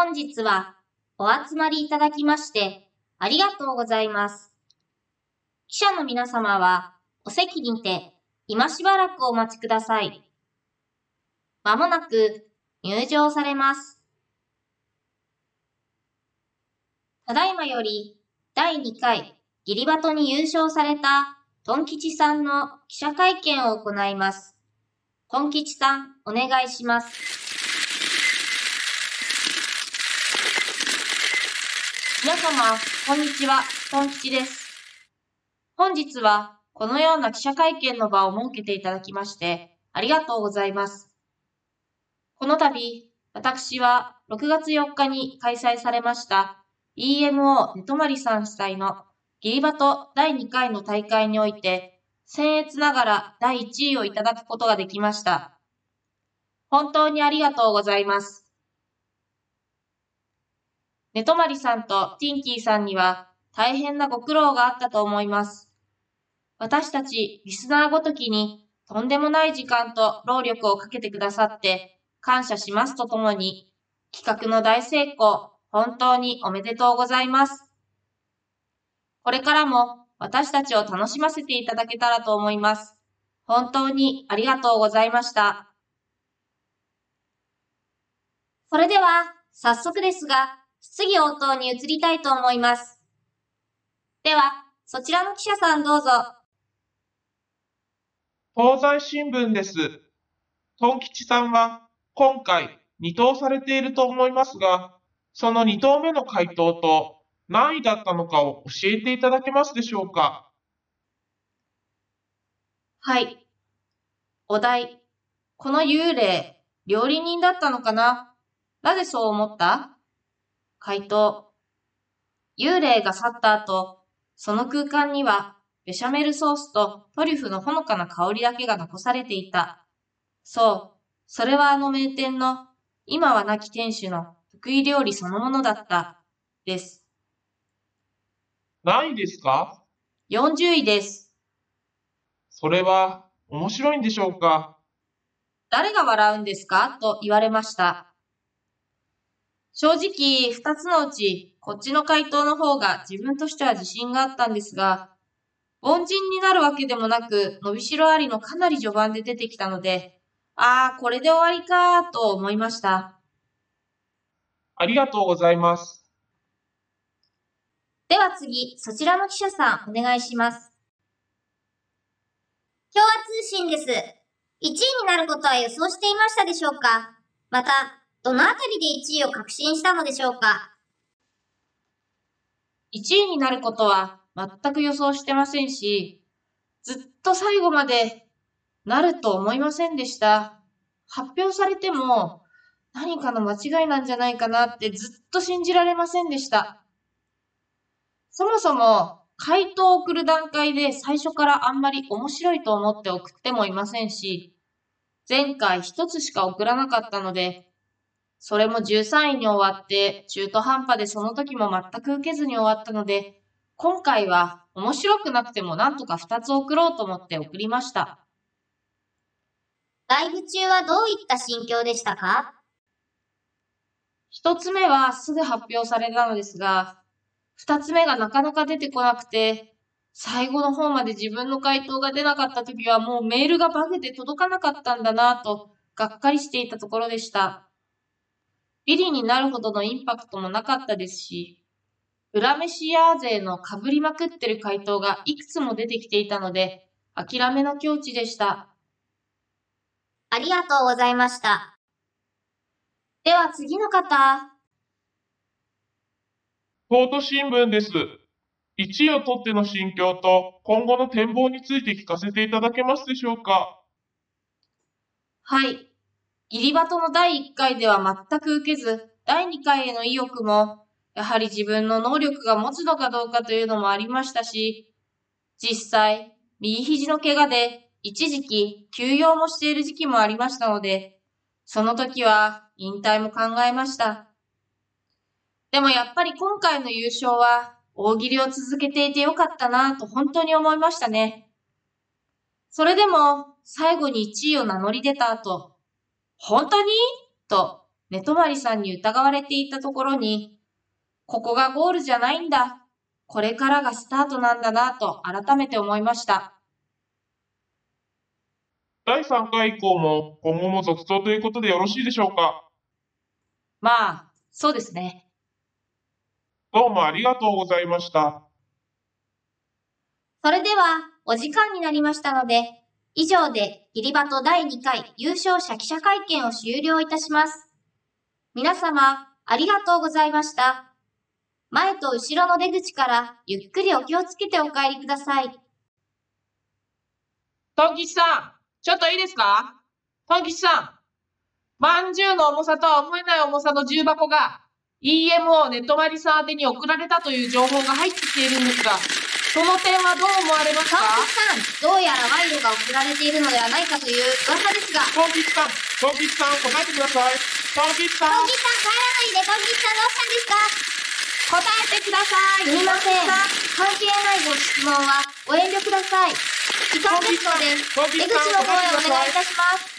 本日はお集まりいただきましてありがとうございます。記者の皆様はお席にて今しばらくお待ちください。まもなく入場されます。ただいまより第2回ギリバトに優勝されたトン吉さんの記者会見を行います。トン吉さん、お願いします。皆様、こんにちは、トン吉です。本日は、このような記者会見の場を設けていただきまして、ありがとうございます。この度、私は6月4日に開催されました EMO ネトマリさん主催のギリバト第2回の大会において、僭越ながら第1位をいただくことができました。本当にありがとうございます。ネトマリさんとティンキーさんには大変なご苦労があったと思います。私たちリスナーごときにとんでもない時間と労力をかけてくださって感謝しますとともに企画の大成功本当におめでとうございます。これからも私たちを楽しませていただけたらと思います。本当にありがとうございました。それでは、早速ですが、質疑応答に移りたいと思います。では、そちらの記者さんどうぞ。東西新聞です。トン吉さんは今回二答されていると思いますが、その二答目の回答と何位だったのかを教えていただけますでしょうか？はい。お題。この幽霊、料理人だったのかな？なぜそう思った？回答。幽霊が去った後、その空間にはベシャメルソースとトリュフのほのかな香りだけが残されていた。そう、それはあの名店の、今は亡き店主の得意料理そのものだった。です。何位ですか？40位です。それは面白いんでしょうか？誰が笑うんですか？と言われました。正直、二つのうち、こっちの回答の方が自分としては自信があったんですが、凡人になるわけでもなく、伸びしろありのかなり序盤で出てきたので、ああ、これで終わりかーと思いました。ありがとうございます。では次、そちらの記者さん、お願いします。共和通信です。1位になることは予想していましたでしょうか？また、どのあたりで1位を確信したのでしょうか ?1 位になることは全く予想してませんし、ずっと最後までなると思いませんでした。発表されても何かの間違いなんじゃないかなってずっと信じられませんでした。そもそも回答を送る段階で最初からあんまり面白いと思って送ってもいませんし、前回一つしか送らなかったので、それも13位に終わって中途半端でその時も全く受けずに終わったので、今回は面白くなくてもなんとか2つ送ろうと思って送りました。ライブ中はどういった心境でしたか？一つ目はすぐ発表されたのですが、二つ目がなかなか出てこなくて、最後の方まで自分の回答が出なかった時はもうメールがバグで届かなかったんだなぁと、がっかりしていたところでした。ビリになるほどのインパクトもなかったですし、裏メシアー勢の被りまくってる回答がいくつも出てきていたので、諦めの境地でした。ありがとうございました。では次の方。東都新聞です。1位を取っての心境と今後の展望について聞かせていただけますでしょうかはい。ギリバトの第1回では全く受けず、第2回への意欲も、やはり自分の能力が持つのかどうかというのもありましたし、実際、右肘の怪我で一時期休養もしている時期もありましたので、その時は引退も考えました。でもやっぱり今回の優勝は大喜利を続けていてよかったなぁと本当に思いましたね。それでも最後に1位を名乗り出た後、本当に？と寝泊まりさんに疑われていたところに、ここがゴールじゃないんだ。これからがスタートなんだなと改めて思いました。第3回以降も今後も続投ということでよろしいでしょうか？まあ、そうですね。どうもありがとうございました。それでは、お時間になりましたので、以上で、ギリバト第2回優勝者記者会見を終了いたします。皆様、ありがとうございました。前と後ろの出口から、ゆっくりお気をつけてお帰りください。トン吉さん、ちょっといいですか？トン吉さん、まんじゅうの重さとは思えない重さの重箱が EMO ネットマリさん宛てに送られたという情報が入ってきているんですが、その点はどう思われますか？吉さん、どうやら賄賂が送られているのではないかという噂ですが、トン吉さん、トン吉さん答えてください。トン吉さんトン、吉さん帰らないで、トン吉さんどうしたんですか？答えてくださいすみません。関係ないご質問はご遠慮ください。時間ですので、出口の方へお願いい。たします。